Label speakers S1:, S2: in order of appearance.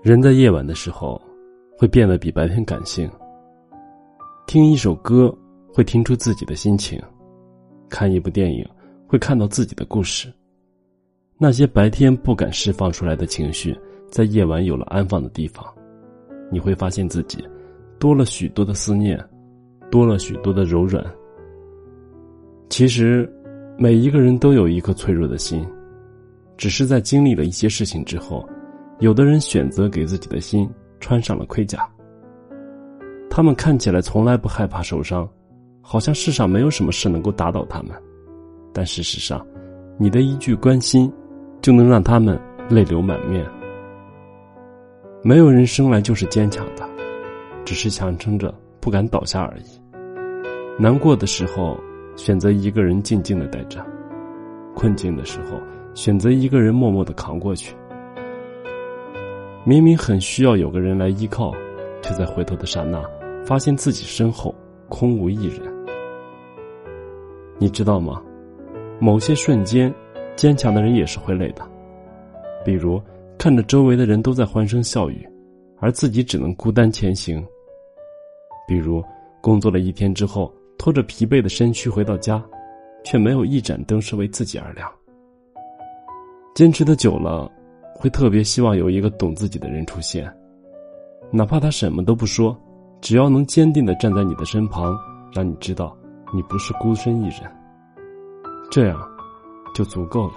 S1: 人在夜晚的时候，会变得比白天感性。听一首歌，会听出自己的心情；看一部电影，会看到自己的故事。那些白天不敢释放出来的情绪，在夜晚有了安放的地方，你会发现自己多了许多的思念，多了许多的柔软。其实，每一个人都有一颗脆弱的心，只是在经历了一些事情之后。有的人选择给自己的心穿上了盔甲，他们看起来从来不害怕受伤，好像世上没有什么事能够打倒他们。但事实上，你的一句关心，就能让他们泪流满面。没有人生来就是坚强的，只是强撑着不敢倒下而已。难过的时候，选择一个人静静的待着；困境的时候，选择一个人默默的扛过去。明明很需要有个人来依靠，却在回头的刹那，发现自己身后空无一人。你知道吗？某些瞬间，坚强的人也是会累的。比如看着周围的人都在欢声笑语，而自己只能孤单前行；比如工作了一天之后，拖着疲惫的身躯回到家，却没有一盏灯是为自己而亮。坚持的久了。会特别希望有一个懂自己的人出现，哪怕他什么都不说，只要能坚定的站在你的身旁，让你知道你不是孤身一人，这样就足够了。